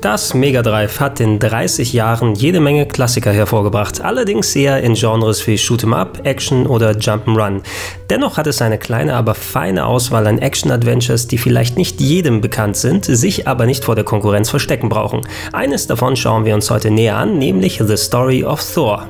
Das Mega Drive hat in 30 Jahren jede Menge Klassiker hervorgebracht, allerdings eher in Genres wie Shoot'em Up, Action oder Jump'n'Run. Dennoch hat es eine kleine, aber feine Auswahl an Action-Adventures, die vielleicht nicht jedem bekannt sind, sich aber nicht vor der Konkurrenz verstecken brauchen. Eines davon schauen wir uns heute näher an, nämlich The Story of Thor.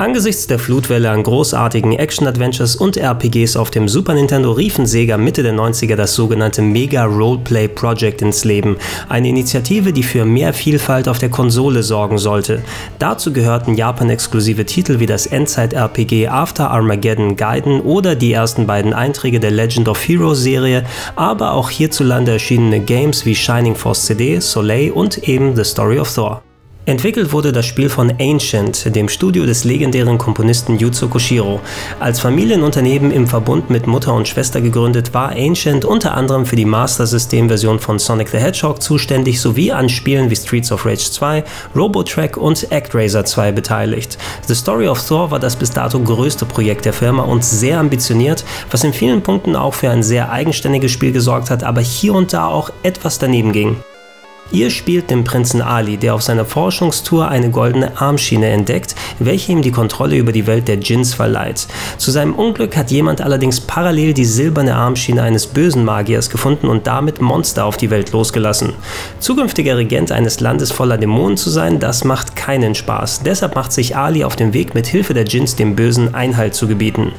Angesichts der Flutwelle an großartigen Action-Adventures und RPGs auf dem Super Nintendo riefen Sega Mitte der 90er das sogenannte Mega Roleplay Project ins Leben, eine Initiative, die für mehr Vielfalt auf der Konsole sorgen sollte. Dazu gehörten Japan-exklusive Titel wie das Endzeit-RPG After Armageddon Gaiden oder die ersten beiden Einträge der Legend of Heroes Serie, aber auch hierzulande erschienene Games wie Shining Force CD, Soleil und eben The Story of Thor. Entwickelt wurde das Spiel von Ancient, dem Studio des legendären Komponisten Yuzo Koshiro. Als Familienunternehmen im Verbund mit Mutter und Schwester gegründet, war Ancient unter anderem für die Master System Version von Sonic the Hedgehog zuständig sowie an Spielen wie Streets of Rage 2, Robotrack und ActRaiser 2 beteiligt. The Story of Thor war das bis dato größte Projekt der Firma und sehr ambitioniert, was in vielen Punkten auch für ein sehr eigenständiges Spiel gesorgt hat, aber hier und da auch etwas daneben ging. Ihr spielt den Prinzen Ali, der auf seiner Forschungstour eine goldene Armschiene entdeckt, welche ihm die Kontrolle über die Welt der Djinns verleiht. Zu seinem Unglück hat jemand allerdings parallel die silberne Armschiene eines bösen Magiers gefunden und damit Monster auf die Welt losgelassen. Zukünftiger Regent eines Landes voller Dämonen zu sein, das macht keinen Spaß. Deshalb macht sich Ali auf den Weg, mit Hilfe der Djinns dem Bösen Einhalt zu gebieten.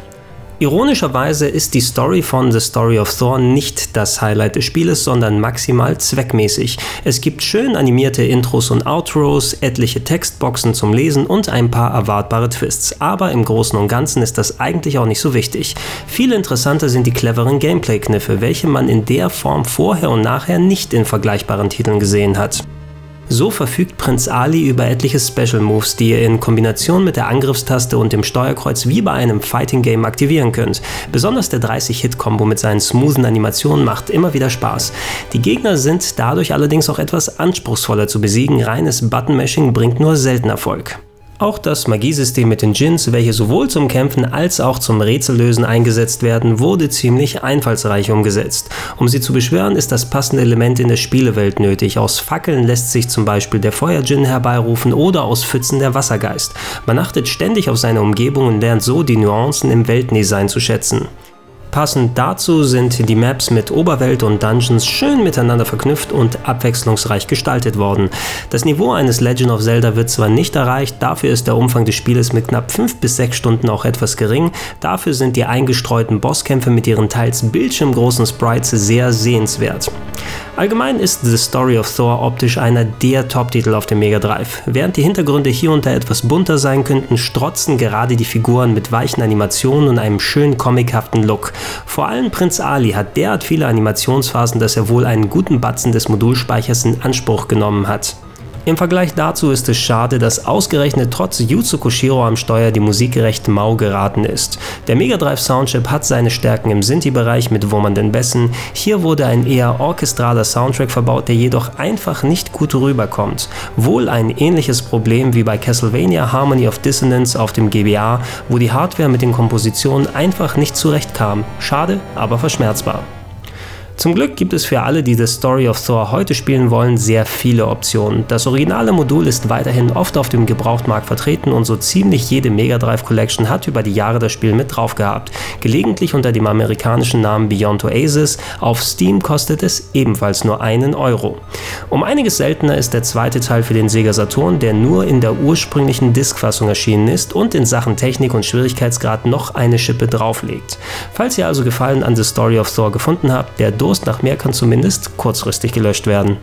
Ironischerweise ist die Story von The Story of Thor nicht das Highlight des Spieles, sondern maximal zweckmäßig. Es gibt schön animierte Intros und Outros, etliche Textboxen zum Lesen und ein paar erwartbare Twists. Aber im Großen und Ganzen ist das eigentlich auch nicht so wichtig. Viel interessanter sind die cleveren Gameplay-Kniffe, welche man in der Form vorher und nachher nicht in vergleichbaren Titeln gesehen hat. So verfügt Prinz Ali über etliche Special Moves, die ihr in Kombination mit der Angriffstaste und dem Steuerkreuz wie bei einem Fighting Game aktivieren könnt. Besonders der 30-Hit-Kombo mit seinen smoothen Animationen macht immer wieder Spaß. Die Gegner sind dadurch allerdings auch etwas anspruchsvoller zu besiegen, reines Button-Mashing bringt nur selten Erfolg. Auch das Magiesystem mit den Djinns, welche sowohl zum Kämpfen als auch zum Rätsellösen eingesetzt werden, wurde ziemlich einfallsreich umgesetzt. Um sie zu beschwören, ist das passende Element in der Spielewelt nötig. Aus Fackeln lässt sich zum Beispiel der Feuerdjinn herbeirufen oder aus Pfützen der Wassergeist. Man achtet ständig auf seine Umgebung und lernt so die Nuancen im Weltdesign zu schätzen. Passend dazu sind die Maps mit Oberwelt und Dungeons schön miteinander verknüpft und abwechslungsreich gestaltet worden. Das Niveau eines Legend of Zelda wird zwar nicht erreicht, dafür ist der Umfang des Spieles mit knapp 5 bis 6 Stunden auch etwas gering, dafür sind die eingestreuten Bosskämpfe mit ihren teils bildschirmgroßen Sprites sehr sehenswert. Allgemein ist The Story of Thor optisch einer der Top-Titel auf dem Mega Drive. Während die Hintergründe hier und da etwas bunter sein könnten, strotzen gerade die Figuren mit weichen Animationen und einem schön comichaften Look. Vor allem Prinz Ali hat derart viele Animationsphasen, dass er wohl einen guten Batzen des Modulspeichers in Anspruch genommen hat. Im Vergleich dazu ist es schade, dass ausgerechnet trotz Yuzo Koshiro am Steuer die Musik recht mau geraten ist. Der Mega Drive Soundchip hat seine Stärken im Sinti-Bereich mit wummernden Bässen. Hier wurde ein eher orchestraler Soundtrack verbaut, der jedoch einfach nicht gut rüberkommt. Wohl ein ähnliches Problem wie bei Castlevania Harmony of Dissonance auf dem GBA, wo die Hardware mit den Kompositionen einfach nicht zurechtkam. Schade, aber verschmerzbar. Zum Glück gibt es für alle, die The Story of Thor heute spielen wollen, sehr viele Optionen. Das originale Modul ist weiterhin oft auf dem Gebrauchtmarkt vertreten und so ziemlich jede Mega Drive Collection hat über die Jahre das Spiel mit drauf gehabt. Gelegentlich unter dem amerikanischen Namen Beyond Oasis. Auf Steam kostet es ebenfalls nur einen Euro. Um einiges seltener ist der zweite Teil für den Sega Saturn, der nur in der ursprünglichen Diskfassung erschienen ist und in Sachen Technik und Schwierigkeitsgrad noch eine Schippe drauflegt. Falls ihr also Gefallen an The Story of Thor gefunden habt, der Durst nach mehr kann zumindest kurzfristig gelöscht werden.